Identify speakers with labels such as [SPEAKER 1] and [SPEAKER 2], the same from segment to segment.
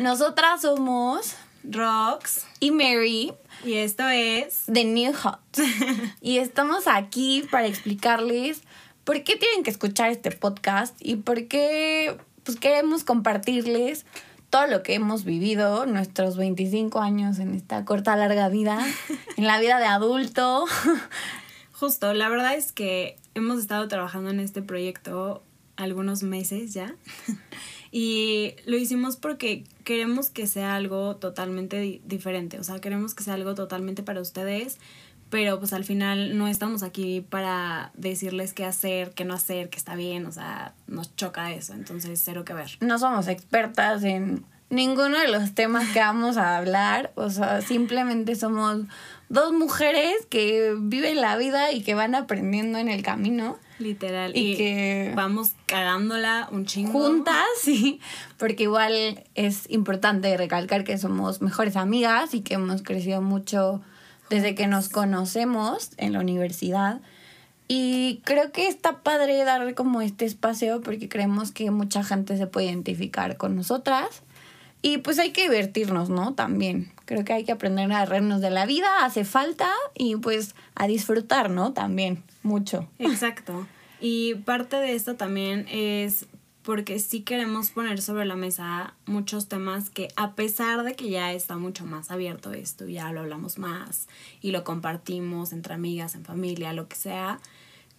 [SPEAKER 1] Nosotras somos
[SPEAKER 2] Rox.
[SPEAKER 1] y Mary
[SPEAKER 2] Y esto es.
[SPEAKER 1] de New Hot. y estamos aquí para explicarles por qué tienen que escuchar este podcast y por qué pues, queremos compartirles todo lo que hemos vivido, nuestros 25 años en esta corta, larga vida, en la vida de adulto.
[SPEAKER 2] Justo, la verdad es que hemos estado trabajando en este proyecto algunos meses ya. y lo hicimos porque queremos que sea algo totalmente di- diferente. O sea, queremos que sea algo totalmente para ustedes. Pero pues al final no estamos aquí para decirles qué hacer, qué no hacer, qué está bien. O sea, nos choca eso. Entonces, cero que ver.
[SPEAKER 1] no somos expertas en ninguno de los temas que vamos a hablar. O sea, simplemente somos dos mujeres que viven la vida y que van aprendiendo en el camino.
[SPEAKER 2] Literal.
[SPEAKER 1] Y que-
[SPEAKER 2] vamos cagándola un chingo.
[SPEAKER 1] Juntas, sí, porque igual es importante recalcar que somos mejores amigas y que hemos crecido mucho desde que nos conocemos en la universidad. Y creo que está padre dar como este espacio porque creemos que mucha gente se puede identificar con nosotras. Y pues hay que divertirnos, ¿no? También. Creo que hay que aprender a reírnos de la vida, hace falta, y pues a disfrutar, ¿no? También, mucho.
[SPEAKER 2] Exacto. Y parte de esto también es porque sí queremos poner sobre la mesa muchos temas que a pesar de que ya está mucho más abierto esto, ya lo hablamos más y lo compartimos entre amigas, en familia, lo que sea,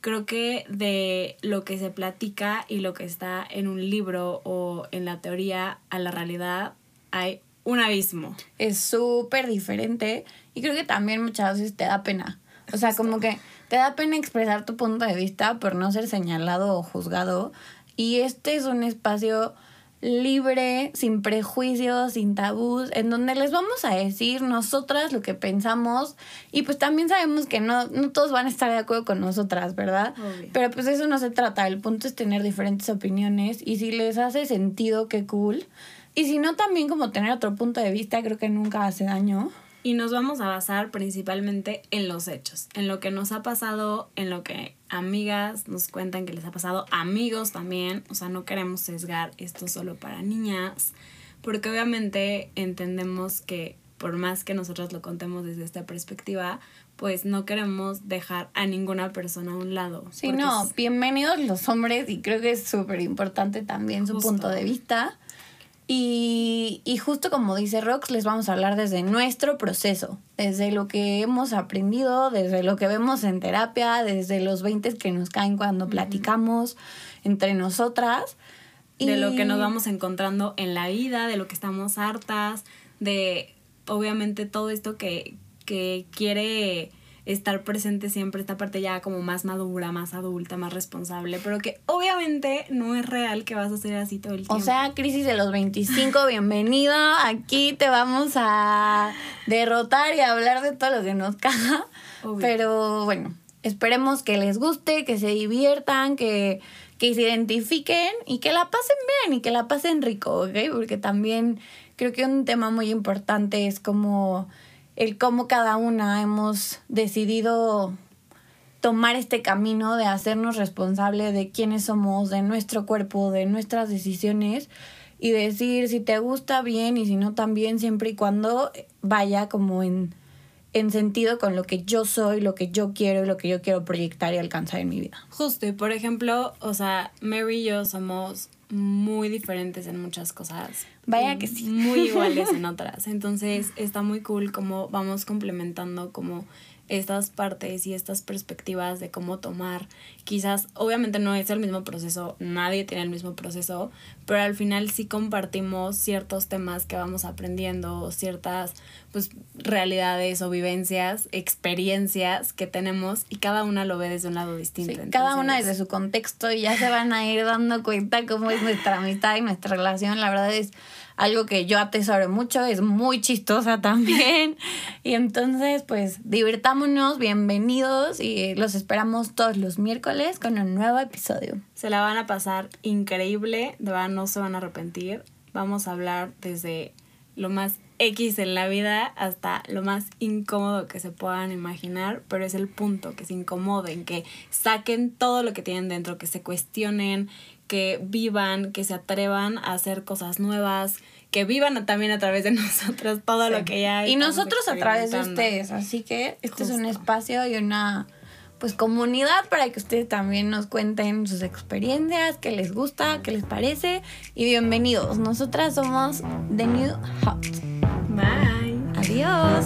[SPEAKER 2] creo que de lo que se platica y lo que está en un libro o en la teoría a la realidad hay un abismo.
[SPEAKER 1] es súper diferente y creo que también muchas veces te da pena. O sea, como que te da pena expresar tu punto de vista por no ser señalado o juzgado. Y este es un espacio libre, sin prejuicios, sin tabús, en donde les vamos a decir nosotras lo que pensamos y pues también sabemos que no, no todos van a estar de acuerdo con nosotras, ¿verdad?
[SPEAKER 2] Obvio.
[SPEAKER 1] Pero pues eso no se trata, el punto es tener diferentes opiniones y si les hace sentido, qué cool. Y si no, también como tener otro punto de vista, creo que nunca hace daño.
[SPEAKER 2] Y nos vamos a basar principalmente en los hechos, en lo que nos ha pasado, en lo que amigas nos cuentan que les ha pasado, amigos también, o sea, no queremos sesgar esto solo para niñas, porque obviamente entendemos que por más que nosotros lo contemos desde esta perspectiva, pues no queremos dejar a ninguna persona a un lado.
[SPEAKER 1] Sí, no,
[SPEAKER 2] es-
[SPEAKER 1] bienvenidos los hombres y creo que es súper importante también su punto de vista. Y, y justo como dice Rox, les vamos a hablar desde nuestro proceso, desde lo que hemos aprendido, desde lo que vemos en terapia, desde los 20 que nos caen cuando platicamos entre nosotras.
[SPEAKER 2] de lo que nos vamos encontrando en la vida, de lo que estamos hartas, de obviamente todo esto que, que quiere estar presente siempre, esta parte ya como más madura, más adulta, más responsable, pero que obviamente no es real que vas a ser así todo el tiempo.
[SPEAKER 1] O sea, crisis de los 25, bienvenido. Aquí te vamos a derrotar y a hablar de todo lo que nos.
[SPEAKER 2] Obvio.
[SPEAKER 1] Pero bueno, esperemos que les guste, que se diviertan, que, que se identifiquen y que la pasen bien y que la pasen rico, ¿ok? Porque también creo que un tema muy importante es como el cómo cada una hemos decidido tomar este camino de hacernos responsable de quiénes somos, de nuestro cuerpo, de nuestras decisiones y decir si te gusta bien y si no también, siempre y cuando vaya como en, en sentido con lo que yo soy, lo que yo quiero y lo que yo quiero proyectar y alcanzar en mi vida.
[SPEAKER 2] Justo, y por ejemplo, o sea, Mary y yo somos muy diferentes en muchas cosas.
[SPEAKER 1] Vaya que sí.
[SPEAKER 2] Muy iguales en otras. Entonces está muy cool como vamos complementando como estas partes y estas perspectivas de cómo tomar. Quizás, obviamente no es el mismo proceso, nadie tiene el mismo proceso, pero al final sí compartimos ciertos temas que vamos aprendiendo, ciertas pues realidades o vivencias, experiencias que tenemos y cada una lo ve desde un lado distinto.
[SPEAKER 1] Sí, cada una desde su contexto y ya se van a ir dando cuenta cómo es nuestra amistad y nuestra relación. La verdad es algo que yo atesoro mucho, es muy chistosa también. y entonces, pues, divirtámonos, bienvenidos y los esperamos todos los miércoles con un nuevo episodio.
[SPEAKER 2] Se la van a pasar increíble, de verdad no se van a arrepentir. Vamos a hablar desde lo más X en la vida hasta lo más incómodo que se puedan imaginar, pero es el punto, que se incomoden, que saquen todo lo que tienen dentro, que se cuestionen, que vivan, que se atrevan a hacer cosas nuevas, que vivan también a través de nosotros todo lo que ya
[SPEAKER 1] Y
[SPEAKER 2] estamos
[SPEAKER 1] nosotros a través de ustedes. Así que este es un espacio y una pues comunidad para que ustedes también nos cuenten sus experiencias, qué les gusta, qué les parece. Y bienvenidos. Nosotras somos The New Hot.
[SPEAKER 2] Bye.
[SPEAKER 1] Adiós.